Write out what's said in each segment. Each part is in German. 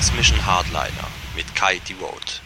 X-Mission Hardliner mit Kai Devote.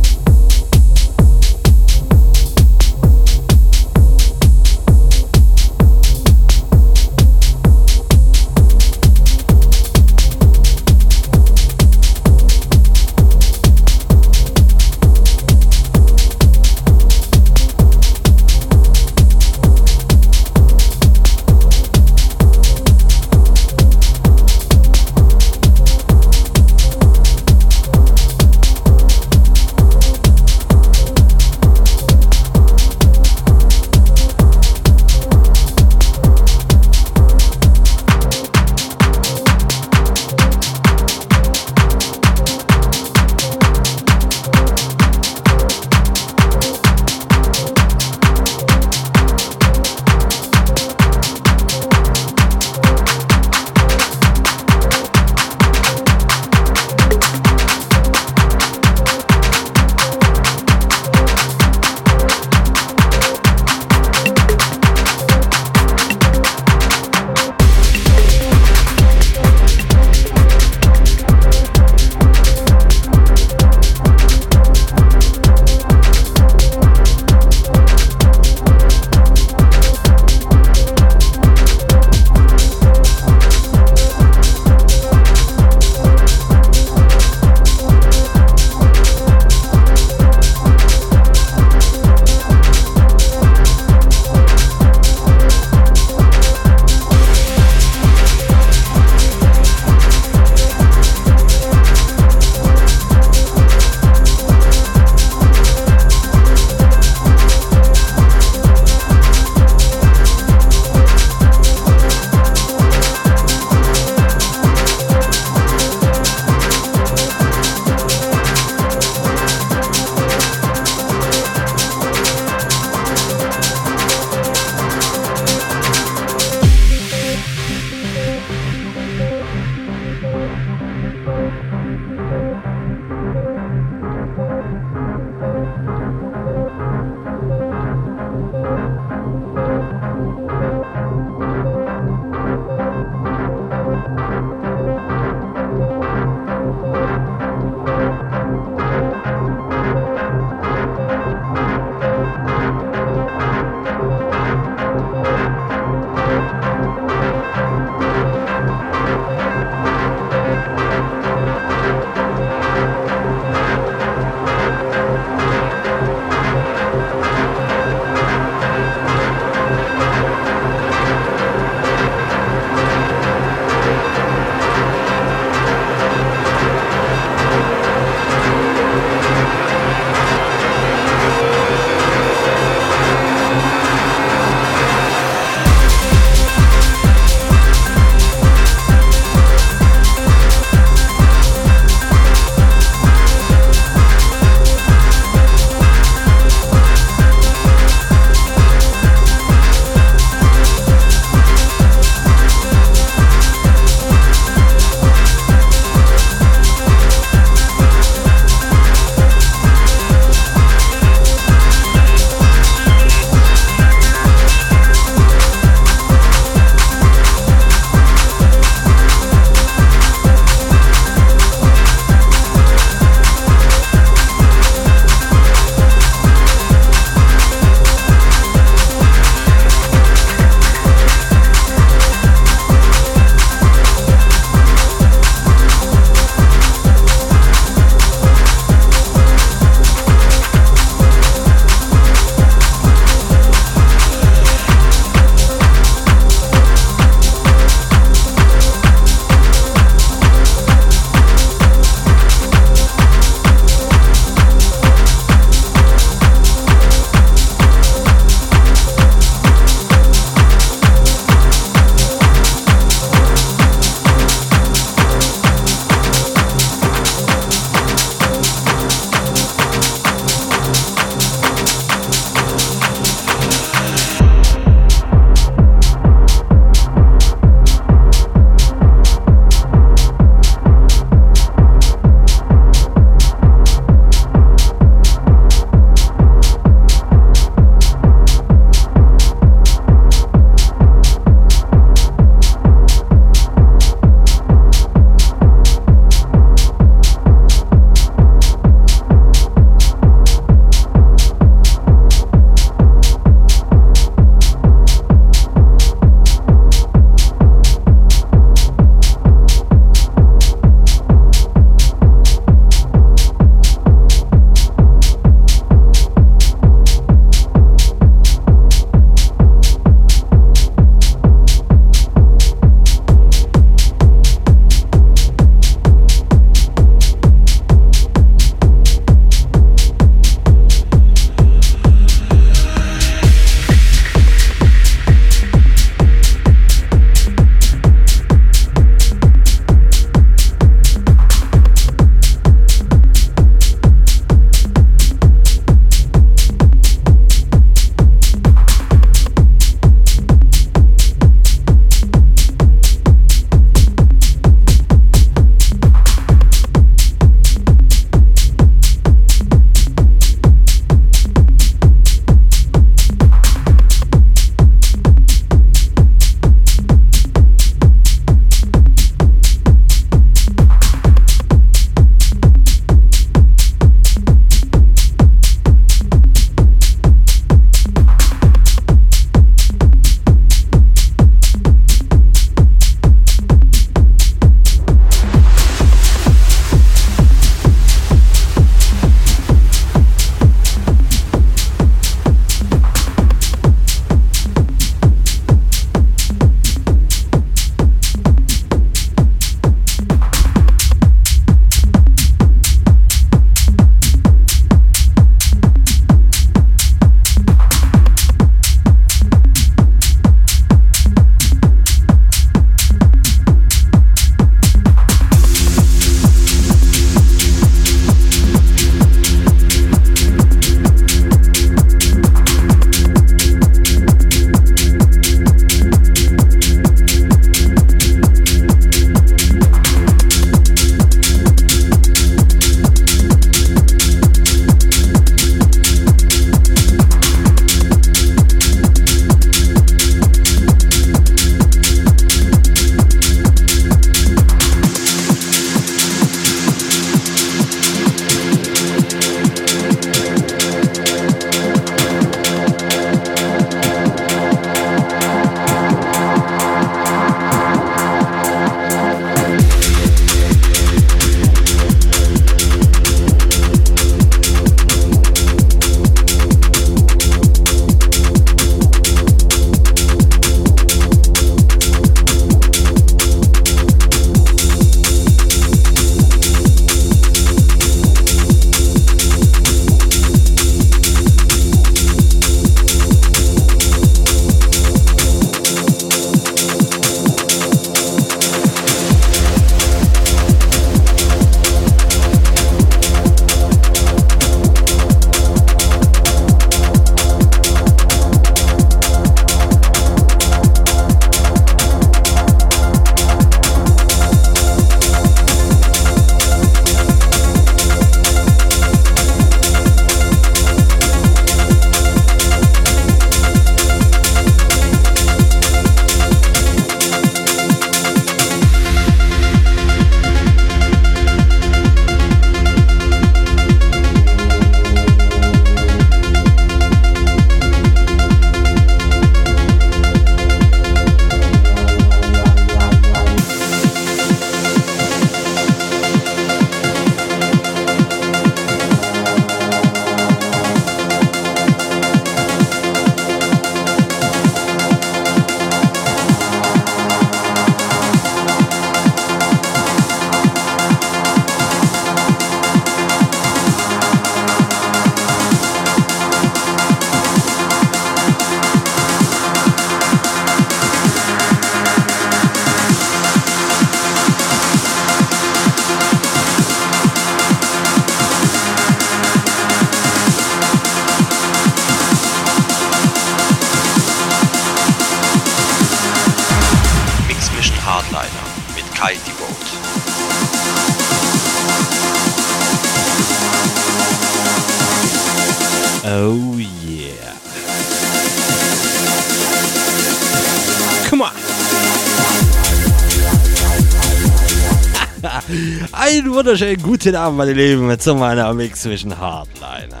Wunderschönen guten Abend, meine Lieben, zu meiner Mix zwischen Hardliner.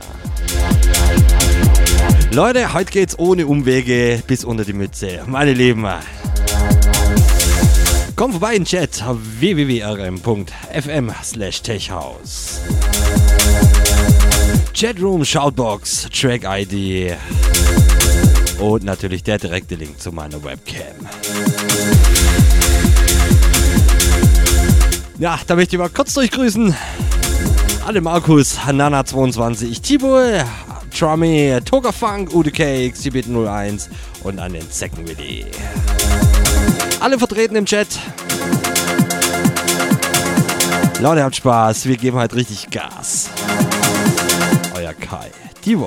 Leute, heute geht's ohne Umwege bis unter die Mütze. Meine Lieben, komm vorbei in Chat www.rm.fm slash techhouse. Chatroom, Shoutbox, Track ID und natürlich der direkte Link zu meiner Webcam. Ja, da möchte ich mal kurz durchgrüßen. Alle Markus, Nana22, Tibo, Trummy, Toga Funk, UDK, XTBit01 und an den Zeckenwilli. Alle vertreten im Chat. Leute, habt Spaß. Wir geben halt richtig Gas. Euer Kai. Die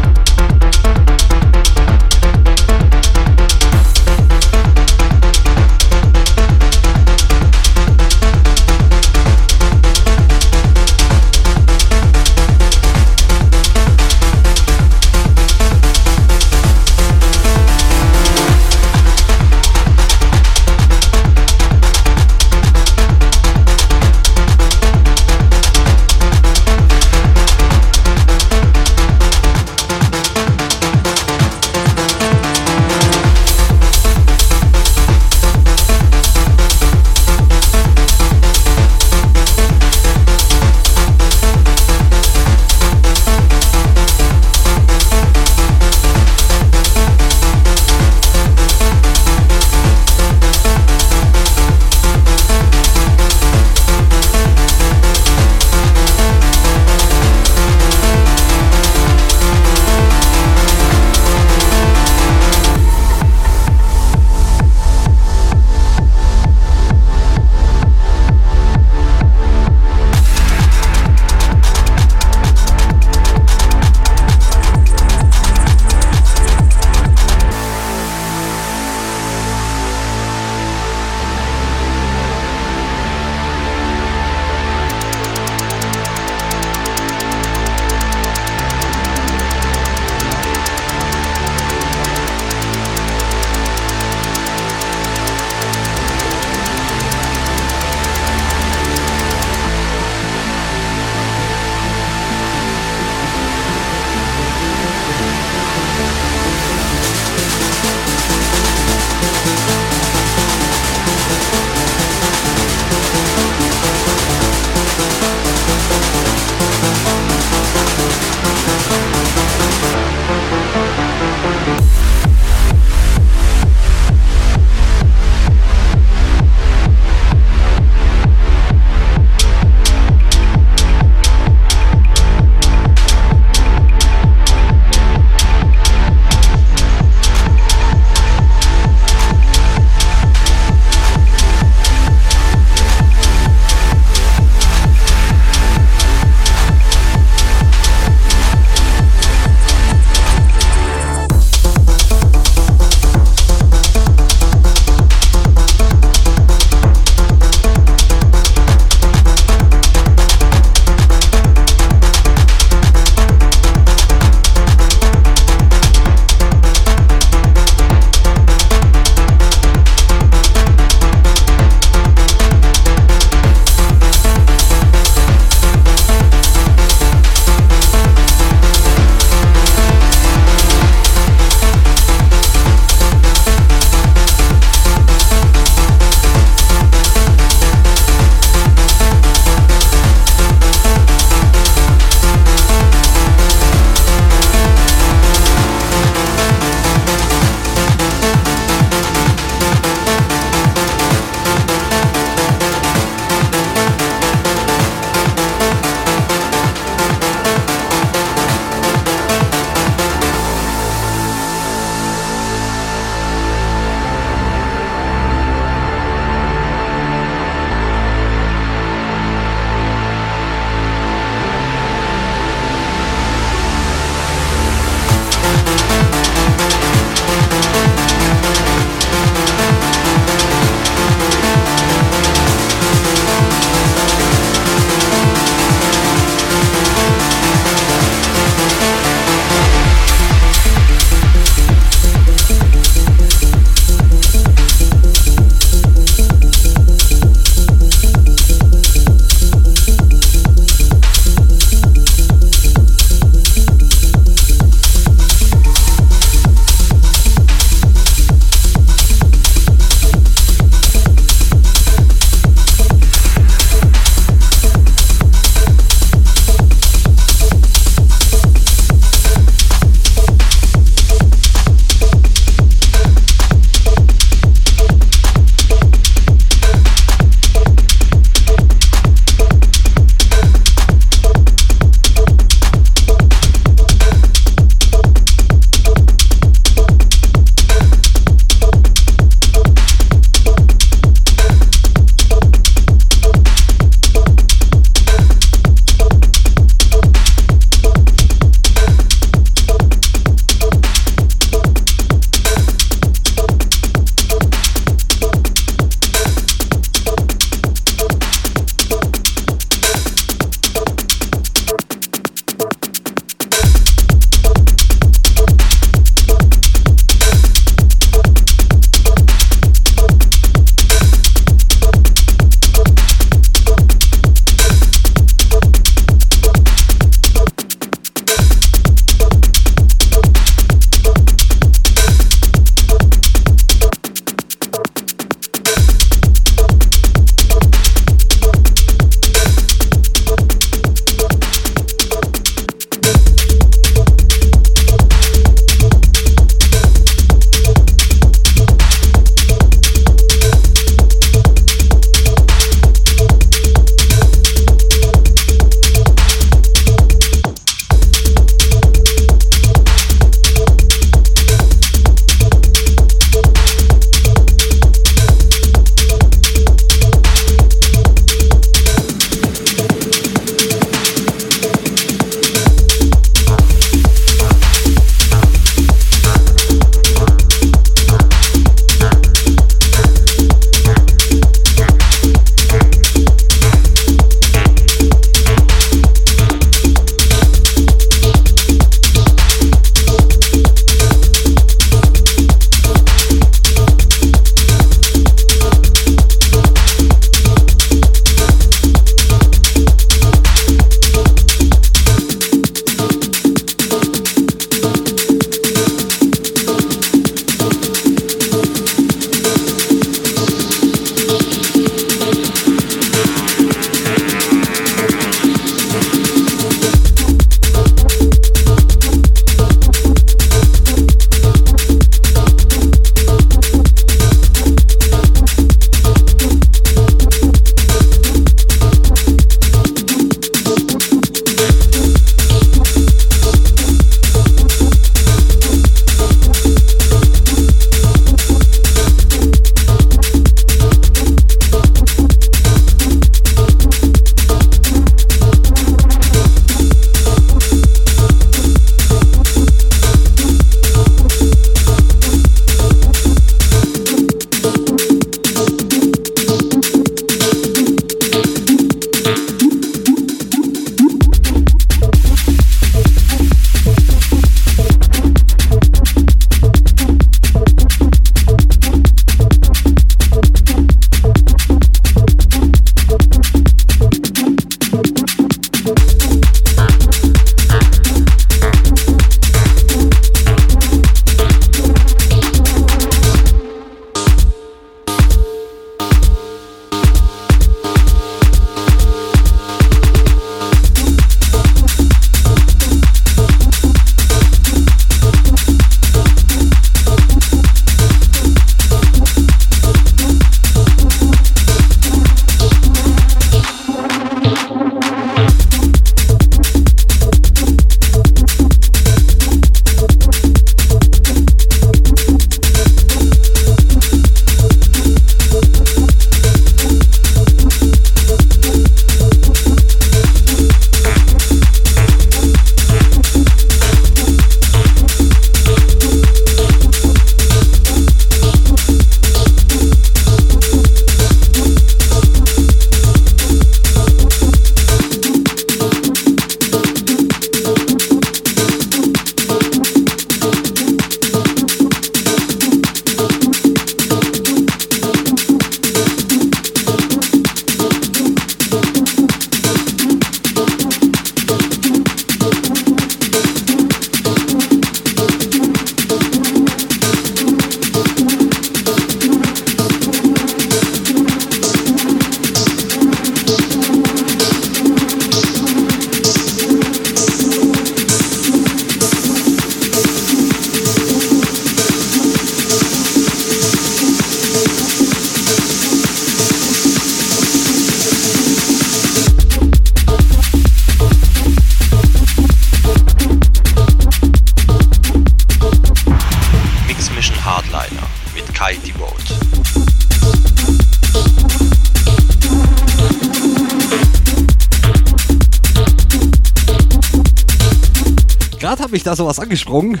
sowas angesprungen.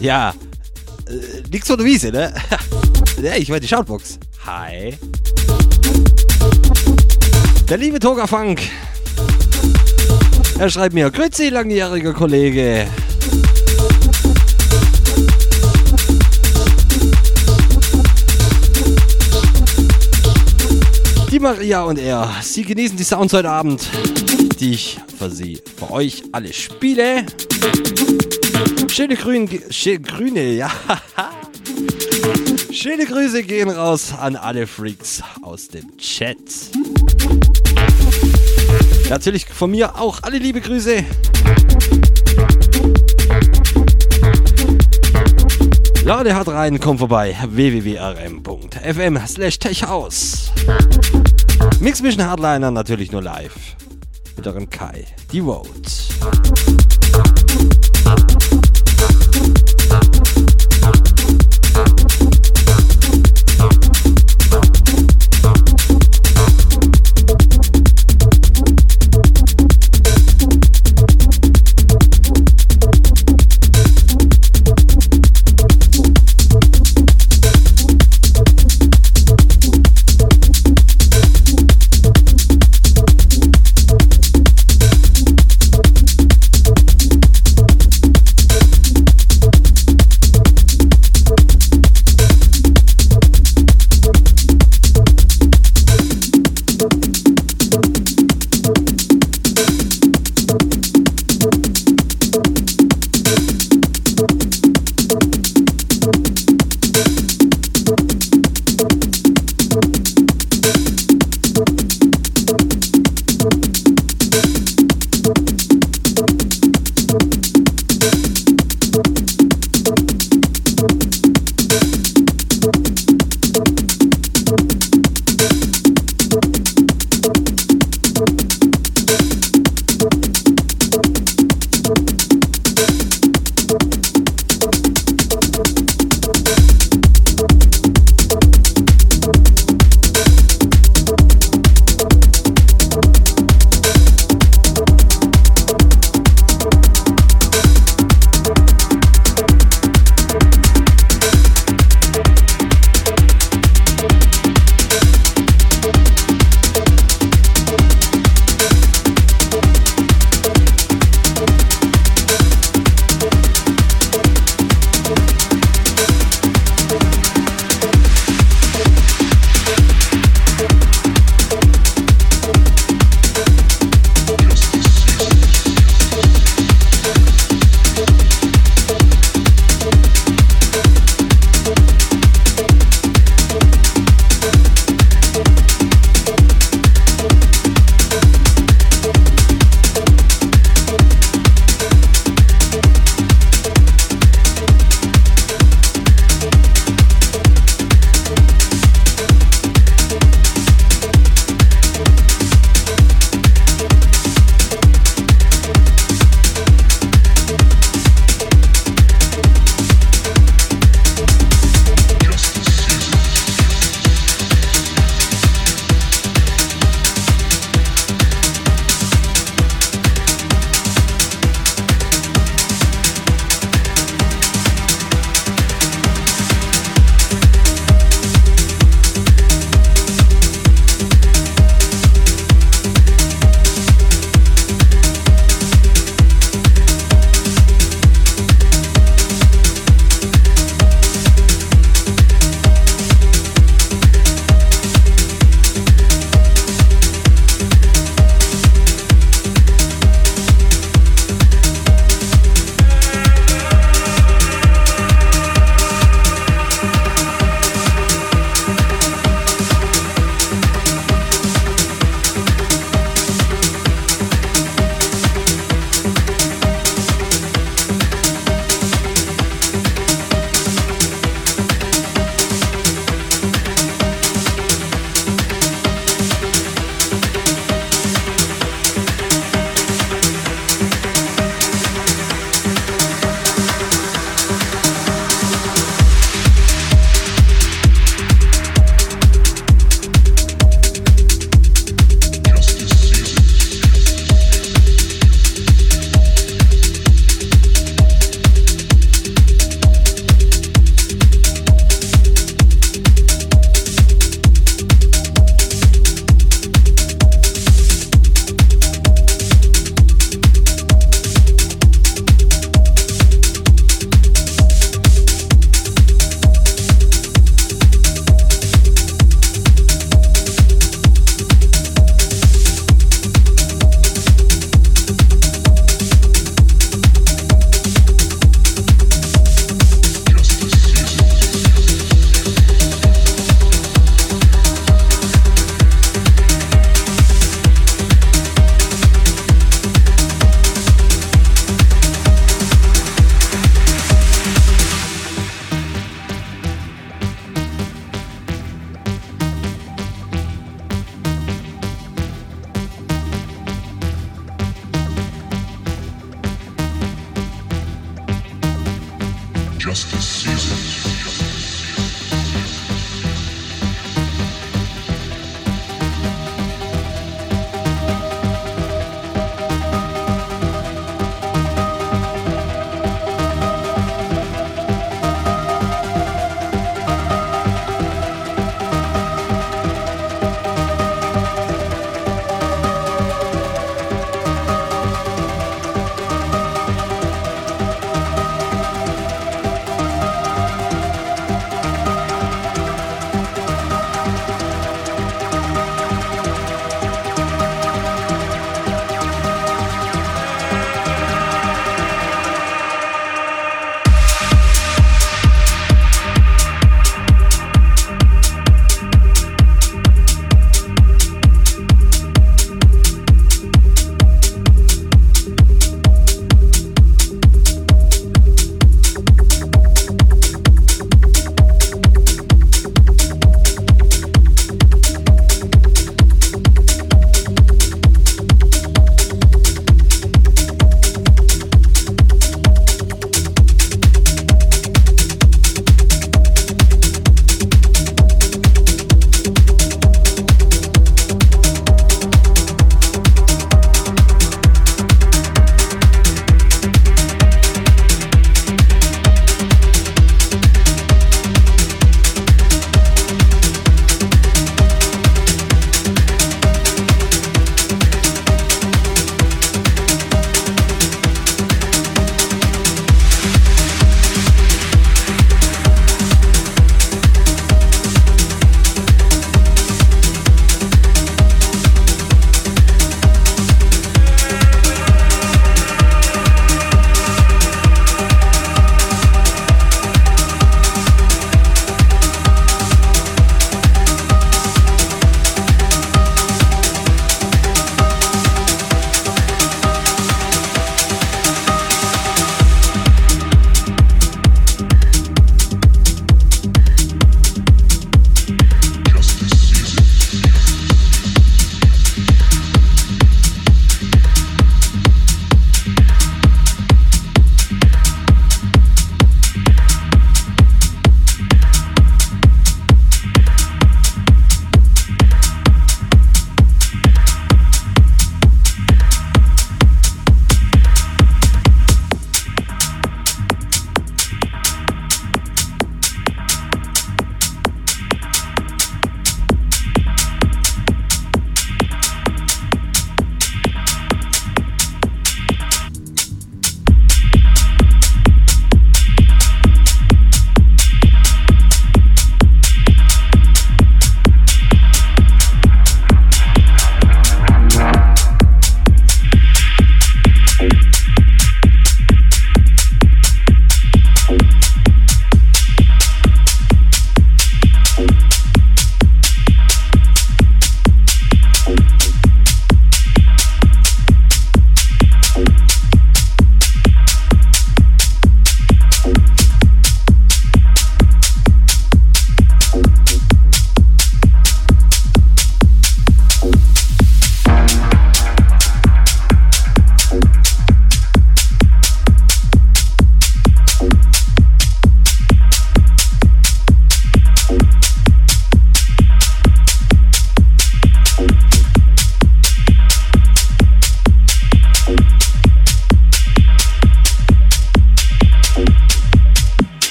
Ja, äh, nix von der Wiese, ne? ja, ich war die Shoutbox. Hi. Der liebe Toga Funk. Er schreibt mir, Grüezi, langjähriger Kollege. Die Maria und er, sie genießen die Sounds heute Abend, die ich für sie, für euch alle spiele. Schöne Grün, schöne Grüne, ja. Schöne Grüße gehen raus an alle Freaks aus dem Chat. Natürlich von mir auch alle liebe Grüße. Lade hat rein, komm vorbei. www.rm.fm slash techhaus. Mix Mission Hardliner natürlich nur live. Mit eurem Kai. Die Road.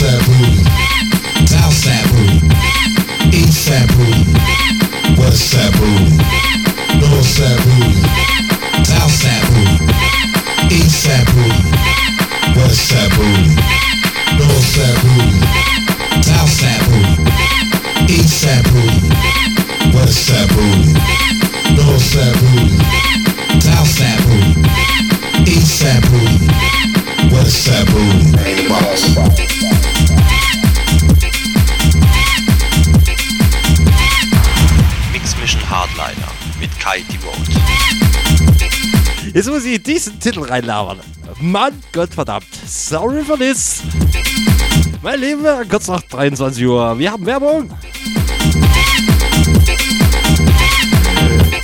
sabu sabu sabu sabu Eastside Booty, Westside Jetzt muss ich diesen Titel reinlabern. Mann, Gott verdammt. Sorry for this. Mein Lieben, kurz nach 23 Uhr. Wir haben Werbung.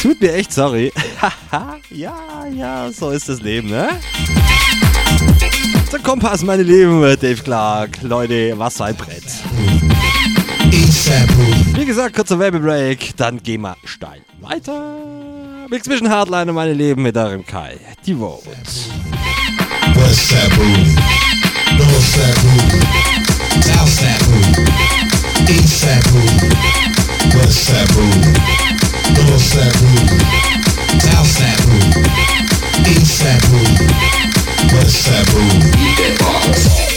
Tut mir echt sorry. ja, ja, so ist das Leben, ne? Der Kompass, meine Lieben, Dave Clark. Leute, was für ein Brett. Wie gesagt, kurzer Werbebreak, dann gehen wir steil weiter. Mix zwischen Hardline und meine Lieben mit eurem Kai. Die Vote. West Side Booth, North Side Booth, South Side Booth, East Side Booth, West Side Booth, North Side Booth, South Side Booth, East Side Booth. Eat that box.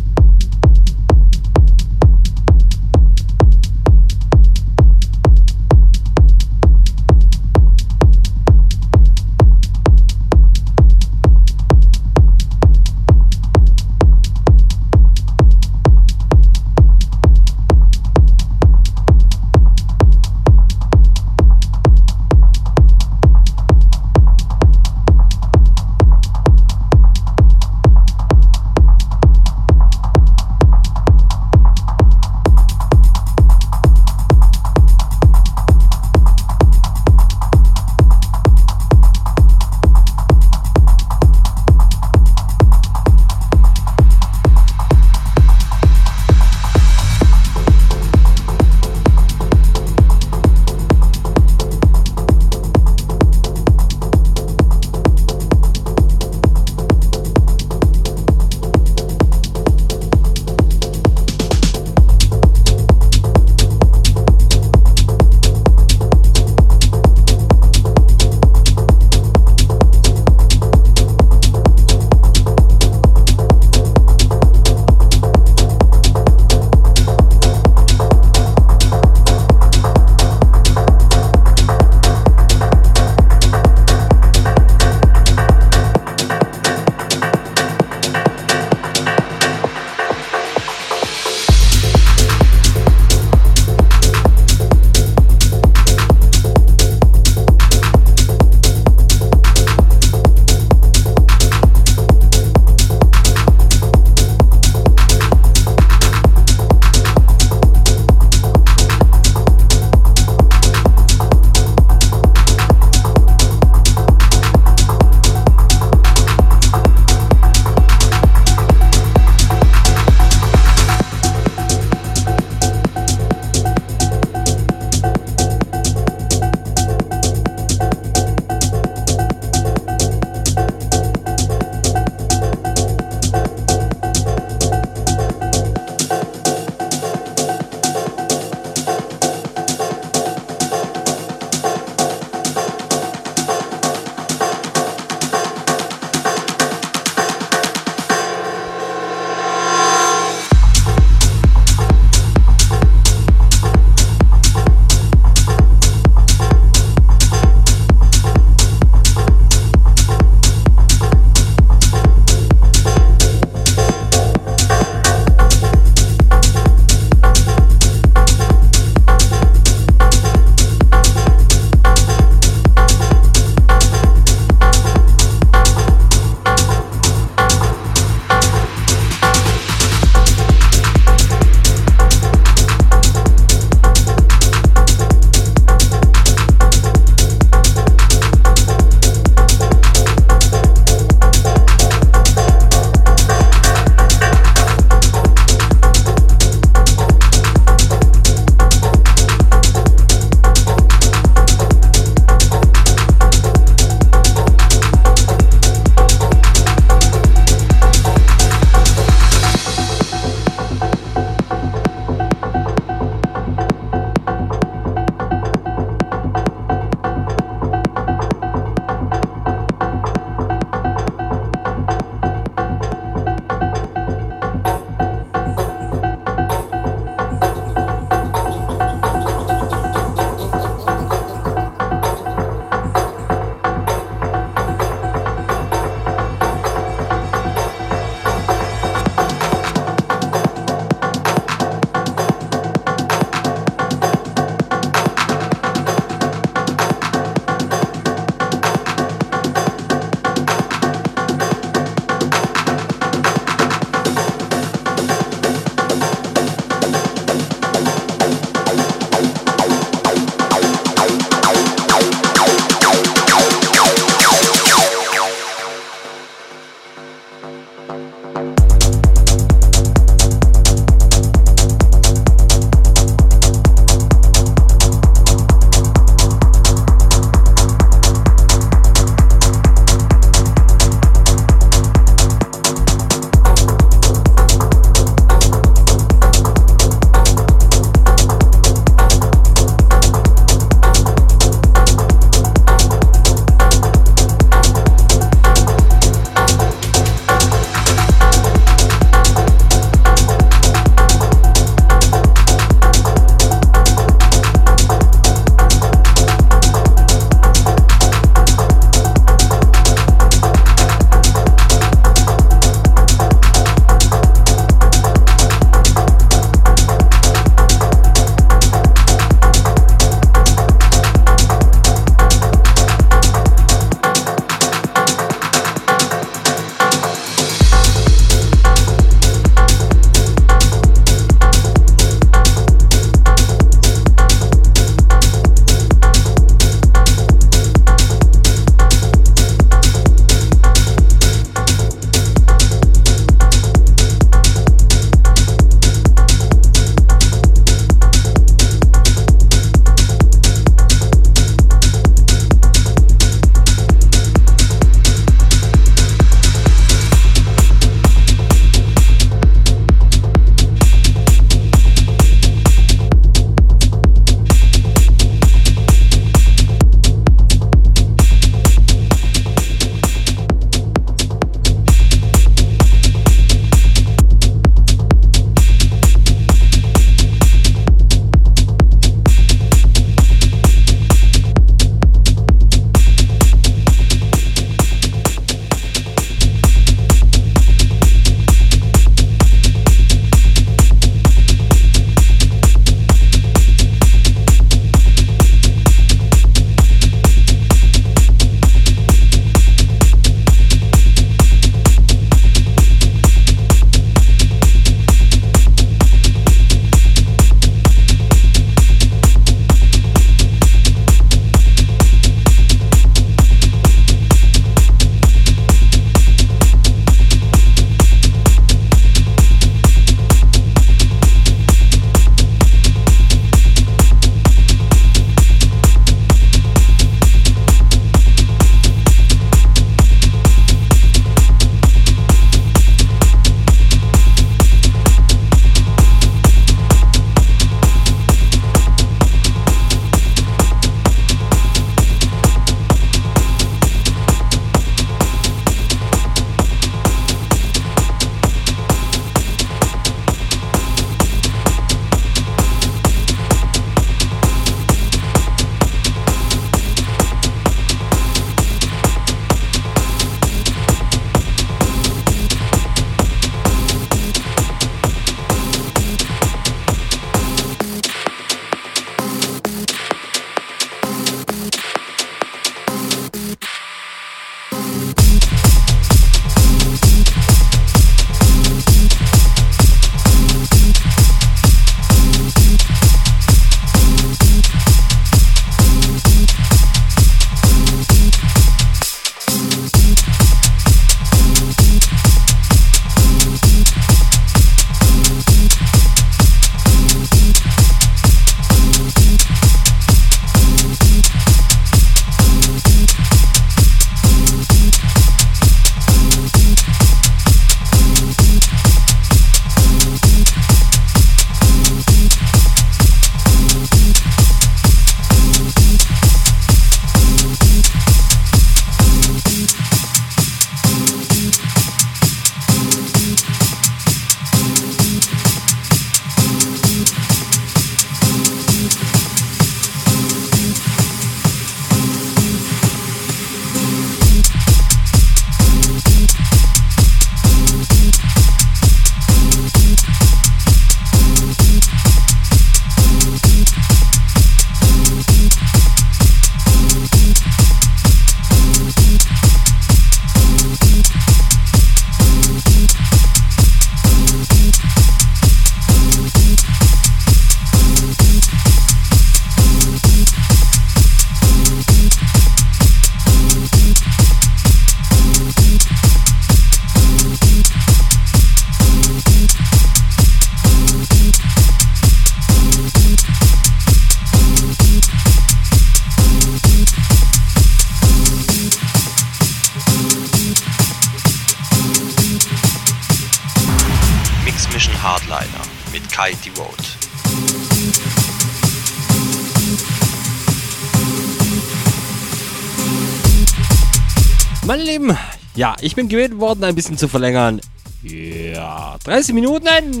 Bin gebeten worden, ein bisschen zu verlängern. Ja, 30 Minuten.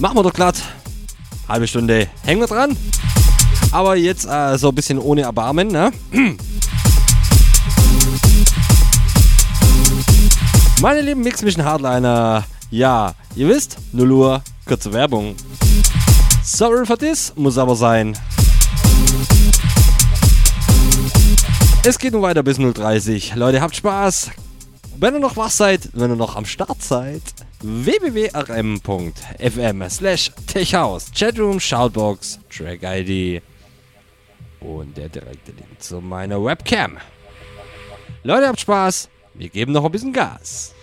Machen wir doch glatt. Halbe Stunde hängen wir dran. Aber jetzt äh, so ein bisschen ohne Erbarmen, ne? Meine lieben Mix Mission Hardliner, ja, ihr wisst, 0 Uhr, kurze Werbung. Sorry for this, muss aber sein. Es geht nun weiter bis 0.30. Leute, habt Spaß. Wenn ihr noch wach seid, wenn ihr noch am Start seid, www.rm.fm slash techhouse, Chatroom, Shoutbox, Track ID und der direkte Link zu meiner Webcam. Leute, habt Spaß. Wir geben noch ein bisschen Gas.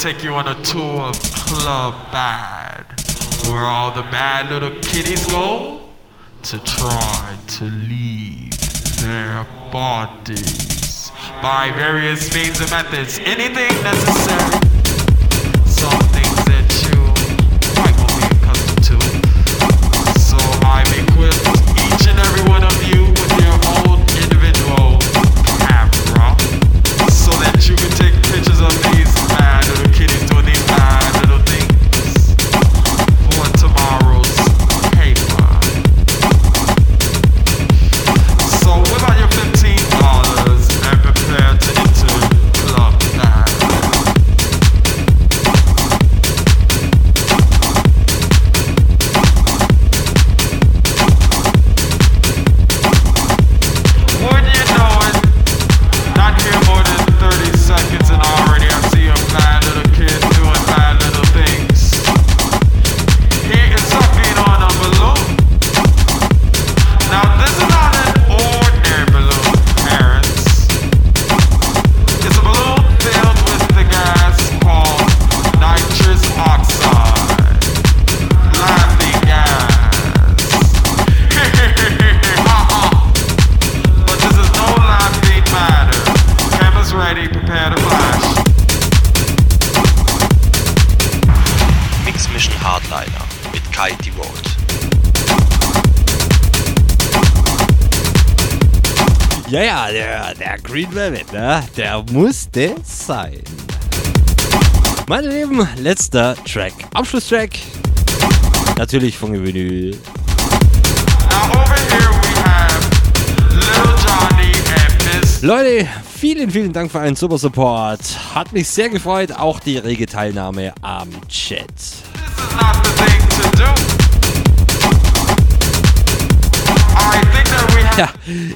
Take you on a tour ne? Der musste sein. Meine Lieben, letzter Track. Abschlusstrack. Natürlich von Vinyl. Leute, vielen, vielen Dank für einen super Support. Hat mich sehr gefreut. Auch die rege Teilnahme am Chat. Ja,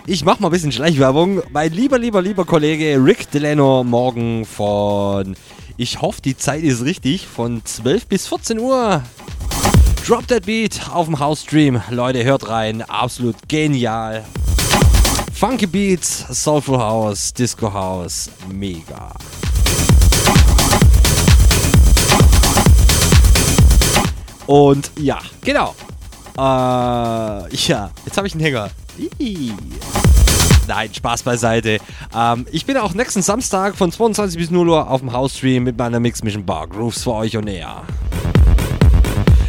ich mach mal ein bisschen Schleichwerbung. Mein lieber, lieber, lieber Kollege Rick Delano morgen von, ich hoffe, die Zeit ist richtig, von 12 bis 14 Uhr. Drop That Beat auf dem House-Stream. Leute, hört rein. Absolut genial. Funky Beats, Soulful House, Disco House. Mega. Und ja, genau. Äh, ja, jetzt habe ich einen Hänger. Nein, Spaß beiseite. Ähm, ich bin auch nächsten Samstag von 22 bis 0 Uhr auf dem House-Stream mit meiner Mix Mission Bar Grooves für euch und näher.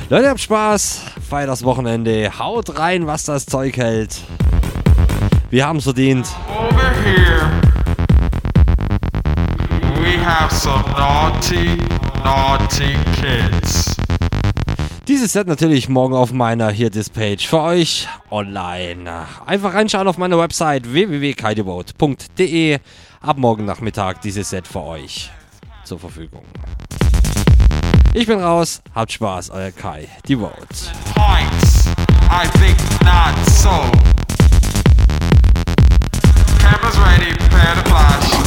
Leute, habt Spaß, feiert das Wochenende, haut rein, was das Zeug hält. Wir haben's verdient. over here. We have some naughty, naughty kids. Dieses Set natürlich morgen auf meiner hier Dispage für euch online. Einfach reinschauen auf meine Website www.kaidevote.de. Ab morgen Nachmittag dieses Set für euch zur Verfügung. Ich bin raus, habt Spaß, euer Kai, die Vote. Points. I think not so. Cameras ready, prepare to flash.